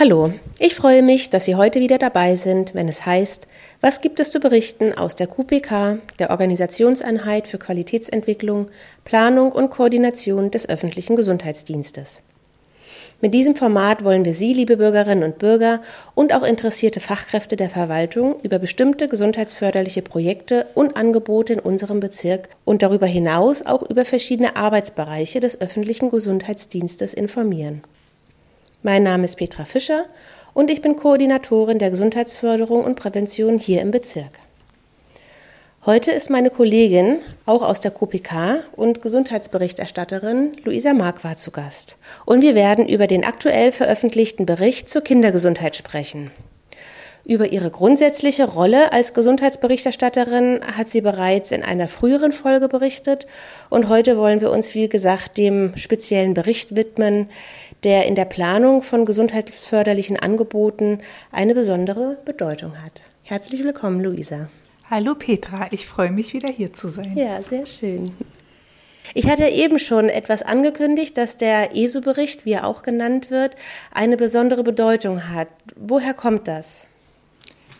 Hallo, ich freue mich, dass Sie heute wieder dabei sind, wenn es heißt, was gibt es zu berichten aus der QPK, der Organisationseinheit für Qualitätsentwicklung, Planung und Koordination des öffentlichen Gesundheitsdienstes. Mit diesem Format wollen wir Sie, liebe Bürgerinnen und Bürger und auch interessierte Fachkräfte der Verwaltung über bestimmte gesundheitsförderliche Projekte und Angebote in unserem Bezirk und darüber hinaus auch über verschiedene Arbeitsbereiche des öffentlichen Gesundheitsdienstes informieren. Mein Name ist Petra Fischer und ich bin Koordinatorin der Gesundheitsförderung und Prävention hier im Bezirk. Heute ist meine Kollegin, auch aus der KPK und Gesundheitsberichterstatterin Luisa Marquardt zu Gast. Und wir werden über den aktuell veröffentlichten Bericht zur Kindergesundheit sprechen. Über ihre grundsätzliche Rolle als Gesundheitsberichterstatterin hat sie bereits in einer früheren Folge berichtet und heute wollen wir uns, wie gesagt, dem speziellen Bericht widmen, der in der Planung von gesundheitsförderlichen Angeboten eine besondere Bedeutung hat. Herzlich willkommen, Luisa. Hallo Petra, ich freue mich wieder hier zu sein. Ja, sehr schön. Ich hatte eben schon etwas angekündigt, dass der ESO-Bericht, wie er auch genannt wird, eine besondere Bedeutung hat. Woher kommt das?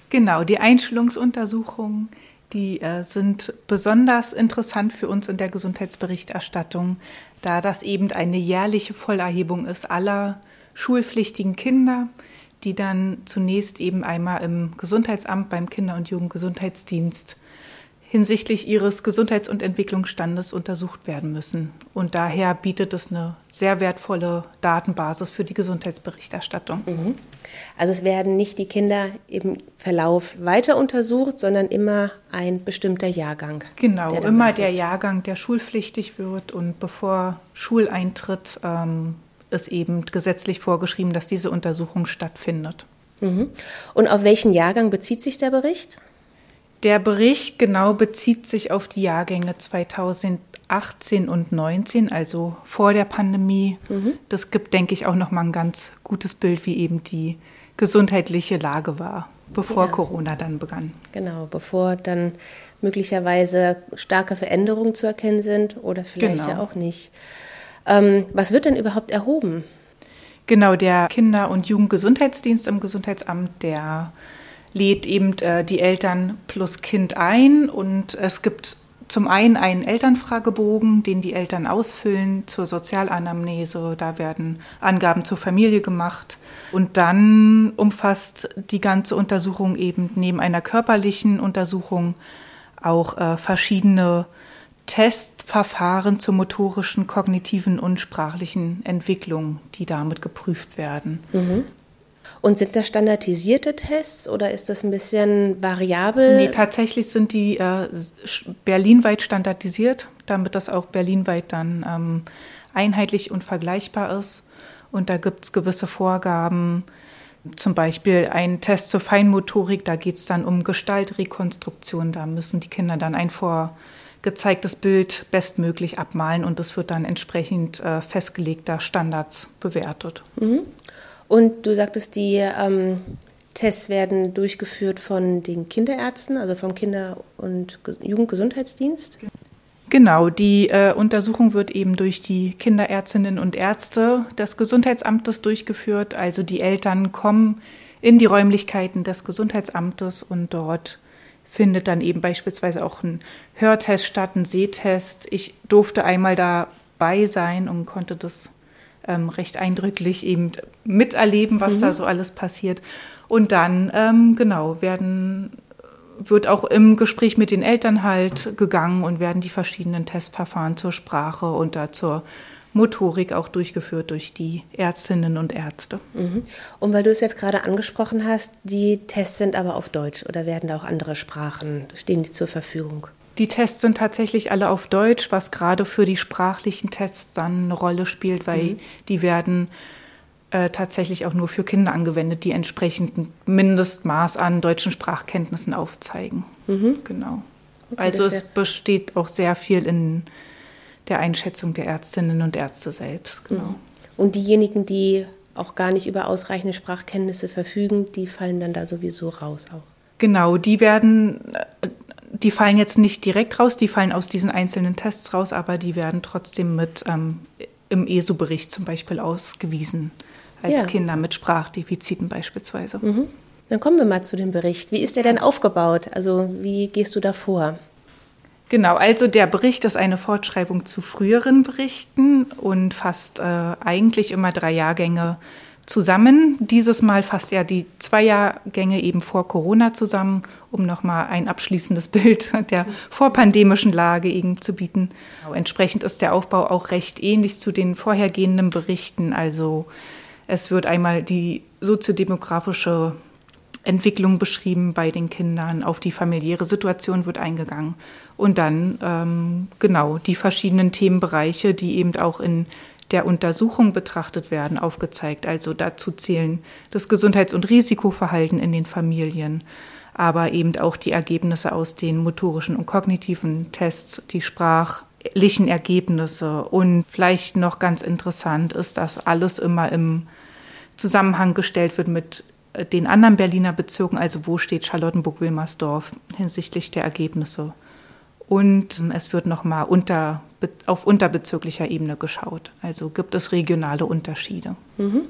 Genau, die Einschulungsuntersuchungen, die äh, sind besonders interessant für uns in der Gesundheitsberichterstattung, da das eben eine jährliche Vollerhebung ist aller schulpflichtigen Kinder, die dann zunächst eben einmal im Gesundheitsamt beim Kinder- und Jugendgesundheitsdienst hinsichtlich ihres Gesundheits- und Entwicklungsstandes untersucht werden müssen. Und daher bietet es eine sehr wertvolle Datenbasis für die Gesundheitsberichterstattung. Mhm. Also es werden nicht die Kinder im Verlauf weiter untersucht, sondern immer ein bestimmter Jahrgang. Genau, immer der Jahrgang, der schulpflichtig wird und bevor Schuleintritt ähm, ist eben gesetzlich vorgeschrieben, dass diese Untersuchung stattfindet. Mhm. Und auf welchen Jahrgang bezieht sich der Bericht? Der Bericht genau bezieht sich auf die Jahrgänge 2018 und 19, also vor der Pandemie. Mhm. Das gibt, denke ich, auch noch mal ein ganz gutes Bild, wie eben die gesundheitliche Lage war, bevor ja. Corona dann begann. Genau, bevor dann möglicherweise starke Veränderungen zu erkennen sind oder vielleicht genau. ja auch nicht. Ähm, was wird denn überhaupt erhoben? Genau, der Kinder- und Jugendgesundheitsdienst im Gesundheitsamt, der lädt eben äh, die Eltern plus Kind ein und es gibt zum einen einen Elternfragebogen, den die Eltern ausfüllen zur Sozialanamnese. Da werden Angaben zur Familie gemacht. Und dann umfasst die ganze Untersuchung eben neben einer körperlichen Untersuchung auch äh, verschiedene Testverfahren zur motorischen, kognitiven und sprachlichen Entwicklung, die damit geprüft werden. Mhm. Und sind das standardisierte Tests oder ist das ein bisschen variabel? Nee, tatsächlich sind die äh, berlinweit standardisiert, damit das auch berlinweit dann ähm, einheitlich und vergleichbar ist. Und da gibt es gewisse Vorgaben, zum Beispiel ein Test zur Feinmotorik, da geht es dann um Gestaltrekonstruktion, da müssen die Kinder dann ein vorgezeigtes Bild bestmöglich abmalen und das wird dann entsprechend äh, festgelegter Standards bewertet. Mhm. Und du sagtest, die ähm, Tests werden durchgeführt von den Kinderärzten, also vom Kinder- und Jugendgesundheitsdienst. Genau, die äh, Untersuchung wird eben durch die Kinderärztinnen und Ärzte des Gesundheitsamtes durchgeführt. Also die Eltern kommen in die Räumlichkeiten des Gesundheitsamtes und dort findet dann eben beispielsweise auch ein Hörtest statt, ein Sehtest. Ich durfte einmal dabei sein und konnte das ähm, recht eindrücklich eben miterleben, was mhm. da so alles passiert. Und dann, ähm, genau, werden wird auch im Gespräch mit den Eltern halt gegangen und werden die verschiedenen Testverfahren zur Sprache und da zur Motorik auch durchgeführt durch die Ärztinnen und Ärzte. Mhm. Und weil du es jetzt gerade angesprochen hast, die Tests sind aber auf Deutsch oder werden da auch andere Sprachen, stehen die zur Verfügung? Die Tests sind tatsächlich alle auf Deutsch, was gerade für die sprachlichen Tests dann eine Rolle spielt, weil mhm. die werden äh, tatsächlich auch nur für Kinder angewendet, die entsprechend ein Mindestmaß an deutschen Sprachkenntnissen aufzeigen. Mhm. Genau. Okay, also es besteht auch sehr viel in der Einschätzung der Ärztinnen und Ärzte selbst. Genau. Mhm. Und diejenigen, die auch gar nicht über ausreichende Sprachkenntnisse verfügen, die fallen dann da sowieso raus auch. Genau, die werden äh, die fallen jetzt nicht direkt raus, die fallen aus diesen einzelnen Tests raus, aber die werden trotzdem mit ähm, im ESO-Bericht zum Beispiel ausgewiesen. als ja. Kinder mit Sprachdefiziten beispielsweise. Mhm. Dann kommen wir mal zu dem Bericht. Wie ist der denn aufgebaut? Also wie gehst du da vor? Genau, also der Bericht ist eine Fortschreibung zu früheren Berichten und fasst äh, eigentlich immer drei Jahrgänge zusammen. Dieses Mal fasst er die zwei Jahrgänge eben vor Corona zusammen, um nochmal ein abschließendes Bild der vorpandemischen Lage eben zu bieten. Entsprechend ist der Aufbau auch recht ähnlich zu den vorhergehenden Berichten. Also es wird einmal die soziodemografische Entwicklung beschrieben bei den Kindern, auf die familiäre Situation wird eingegangen und dann ähm, genau die verschiedenen Themenbereiche, die eben auch in der Untersuchung betrachtet werden, aufgezeigt. Also dazu zählen das Gesundheits- und Risikoverhalten in den Familien, aber eben auch die Ergebnisse aus den motorischen und kognitiven Tests, die sprachlichen Ergebnisse. Und vielleicht noch ganz interessant ist, dass alles immer im Zusammenhang gestellt wird mit den anderen Berliner Bezirken, also wo steht Charlottenburg-Wilmersdorf hinsichtlich der Ergebnisse. Und es wird nochmal unter, auf unterbezirklicher Ebene geschaut. Also gibt es regionale Unterschiede. Mhm.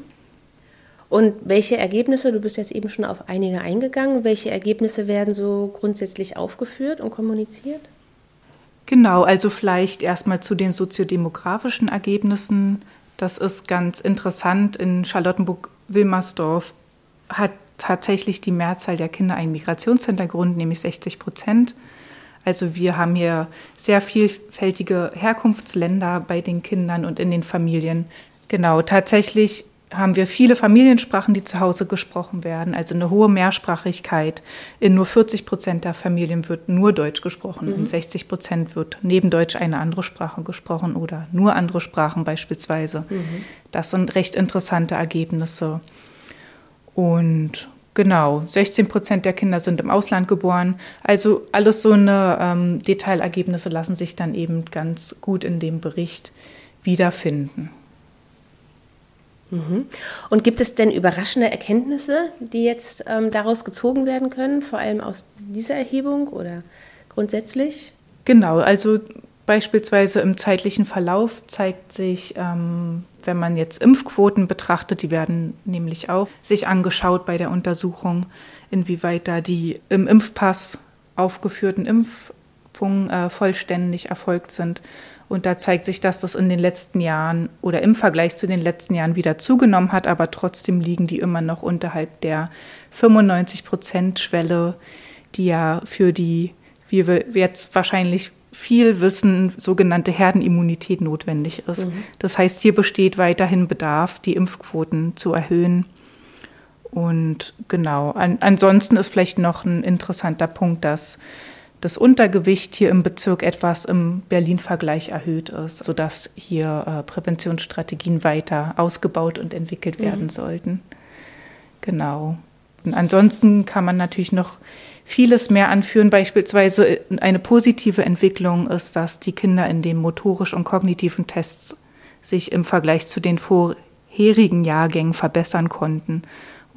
Und welche Ergebnisse, du bist jetzt eben schon auf einige eingegangen, welche Ergebnisse werden so grundsätzlich aufgeführt und kommuniziert? Genau, also vielleicht erstmal zu den soziodemografischen Ergebnissen. Das ist ganz interessant. In Charlottenburg-Wilmersdorf hat tatsächlich die Mehrzahl der Kinder einen Migrationshintergrund, nämlich 60 Prozent. Also wir haben hier sehr vielfältige Herkunftsländer bei den Kindern und in den Familien. Genau, tatsächlich haben wir viele Familiensprachen, die zu Hause gesprochen werden, also eine hohe Mehrsprachigkeit. In nur 40 Prozent der Familien wird nur Deutsch gesprochen, mhm. in 60 Prozent wird neben Deutsch eine andere Sprache gesprochen oder nur andere Sprachen beispielsweise. Mhm. Das sind recht interessante Ergebnisse. Und genau, 16 Prozent der Kinder sind im Ausland geboren. Also alles so eine ähm, Detailergebnisse lassen sich dann eben ganz gut in dem Bericht wiederfinden. Mhm. Und gibt es denn überraschende Erkenntnisse, die jetzt ähm, daraus gezogen werden können, vor allem aus dieser Erhebung oder grundsätzlich? Genau, also beispielsweise im zeitlichen Verlauf zeigt sich, ähm, wenn man jetzt Impfquoten betrachtet, die werden nämlich auch sich angeschaut bei der Untersuchung, inwieweit da die im Impfpass aufgeführten Impfungen äh, vollständig erfolgt sind. Und da zeigt sich, dass das in den letzten Jahren oder im Vergleich zu den letzten Jahren wieder zugenommen hat, aber trotzdem liegen die immer noch unterhalb der 95 Prozent Schwelle, die ja für die, wie wir jetzt wahrscheinlich viel Wissen, sogenannte Herdenimmunität notwendig ist. Mhm. Das heißt, hier besteht weiterhin Bedarf, die Impfquoten zu erhöhen. Und genau, an, ansonsten ist vielleicht noch ein interessanter Punkt, dass das Untergewicht hier im Bezirk etwas im Berlin-Vergleich erhöht ist, sodass hier äh, Präventionsstrategien weiter ausgebaut und entwickelt mhm. werden sollten. Genau. Und ansonsten kann man natürlich noch vieles mehr anführen. Beispielsweise eine positive Entwicklung ist, dass die Kinder in den motorisch und kognitiven Tests sich im Vergleich zu den vorherigen Jahrgängen verbessern konnten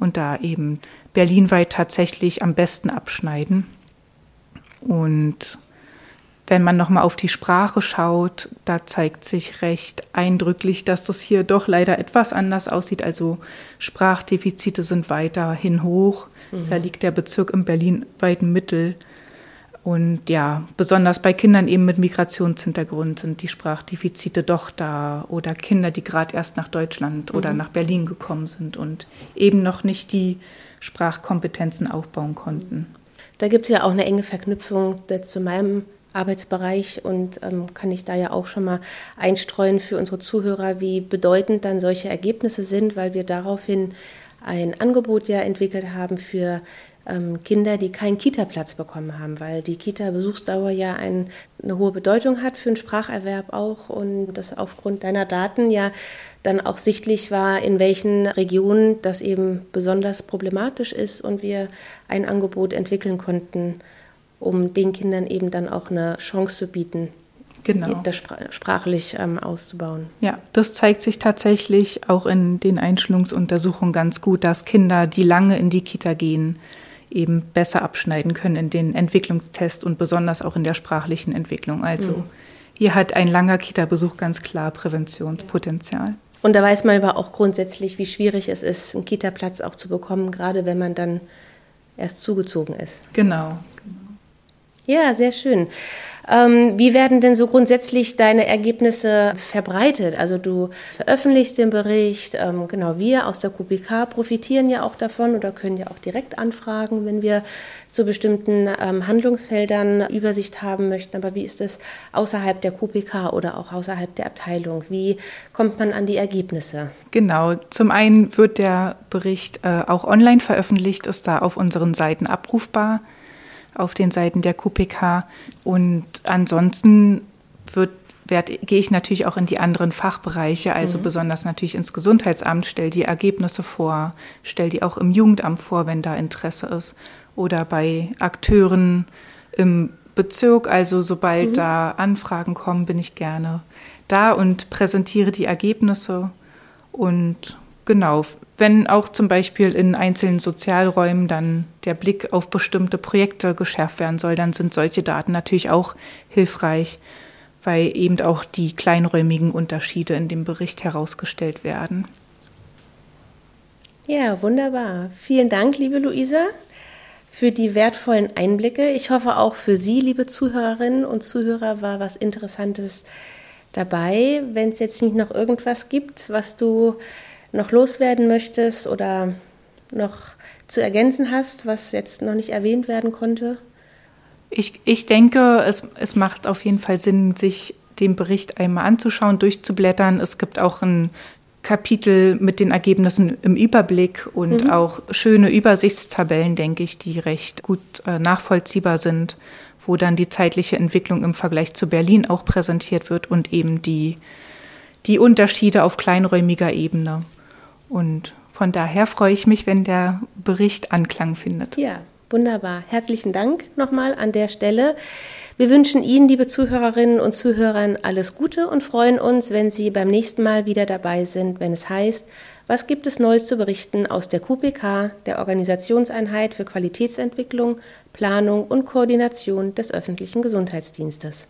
und da eben berlinweit tatsächlich am besten abschneiden. Und wenn man nochmal auf die Sprache schaut, da zeigt sich recht eindrücklich, dass das hier doch leider etwas anders aussieht. Also Sprachdefizite sind weiterhin hoch. Mhm. Da liegt der Bezirk im berlinweiten Mittel. Und ja, besonders bei Kindern eben mit Migrationshintergrund sind die Sprachdefizite doch da. Oder Kinder, die gerade erst nach Deutschland mhm. oder nach Berlin gekommen sind und eben noch nicht die Sprachkompetenzen aufbauen konnten. Da gibt es ja auch eine enge Verknüpfung zu meinem Arbeitsbereich und ähm, kann ich da ja auch schon mal einstreuen für unsere Zuhörer, wie bedeutend dann solche Ergebnisse sind, weil wir daraufhin ein Angebot ja entwickelt haben für ähm, Kinder, die keinen Kita-Platz bekommen haben, weil die Kita-Besuchsdauer ja ein, eine hohe Bedeutung hat für den Spracherwerb auch und das aufgrund deiner Daten ja dann auch sichtlich war, in welchen Regionen das eben besonders problematisch ist und wir ein Angebot entwickeln konnten, um den Kindern eben dann auch eine Chance zu bieten, genau. das sprachlich ähm, auszubauen. Ja, das zeigt sich tatsächlich auch in den Einschulungsuntersuchungen ganz gut, dass Kinder, die lange in die Kita gehen, eben besser abschneiden können in den Entwicklungstests und besonders auch in der sprachlichen Entwicklung. Also mhm. hier hat ein langer Kita-Besuch ganz klar Präventionspotenzial. Und da weiß man aber auch grundsätzlich, wie schwierig es ist, einen Kita-Platz auch zu bekommen, gerade wenn man dann erst zugezogen ist. Genau. Ja, sehr schön. Ähm, wie werden denn so grundsätzlich deine Ergebnisse verbreitet? Also du veröffentlichst den Bericht, ähm, genau wir aus der QPK profitieren ja auch davon oder können ja auch direkt anfragen, wenn wir zu bestimmten ähm, Handlungsfeldern Übersicht haben möchten. Aber wie ist es außerhalb der QPK oder auch außerhalb der Abteilung? Wie kommt man an die Ergebnisse? Genau, zum einen wird der Bericht äh, auch online veröffentlicht, ist da auf unseren Seiten abrufbar auf den Seiten der QPK. Und ansonsten wird gehe ich natürlich auch in die anderen Fachbereiche, also mhm. besonders natürlich ins Gesundheitsamt, stelle die Ergebnisse vor, stelle die auch im Jugendamt vor, wenn da Interesse ist, oder bei Akteuren im Bezirk. Also sobald mhm. da Anfragen kommen, bin ich gerne da und präsentiere die Ergebnisse. Und genau, wenn auch zum Beispiel in einzelnen Sozialräumen dann der Blick auf bestimmte Projekte geschärft werden soll, dann sind solche Daten natürlich auch hilfreich, weil eben auch die kleinräumigen Unterschiede in dem Bericht herausgestellt werden. Ja, wunderbar. Vielen Dank, liebe Luisa, für die wertvollen Einblicke. Ich hoffe auch für Sie, liebe Zuhörerinnen und Zuhörer, war was Interessantes dabei. Wenn es jetzt nicht noch irgendwas gibt, was du noch loswerden möchtest oder noch zu ergänzen hast, was jetzt noch nicht erwähnt werden konnte? Ich, ich denke, es, es macht auf jeden Fall Sinn, sich den Bericht einmal anzuschauen, durchzublättern. Es gibt auch ein Kapitel mit den Ergebnissen im Überblick und mhm. auch schöne Übersichtstabellen, denke ich, die recht gut äh, nachvollziehbar sind, wo dann die zeitliche Entwicklung im Vergleich zu Berlin auch präsentiert wird und eben die, die Unterschiede auf kleinräumiger Ebene. Und von daher freue ich mich, wenn der Bericht Anklang findet. Ja, wunderbar. Herzlichen Dank nochmal an der Stelle. Wir wünschen Ihnen, liebe Zuhörerinnen und Zuhörer, alles Gute und freuen uns, wenn Sie beim nächsten Mal wieder dabei sind, wenn es heißt, was gibt es Neues zu berichten aus der QPK, der Organisationseinheit für Qualitätsentwicklung, Planung und Koordination des öffentlichen Gesundheitsdienstes.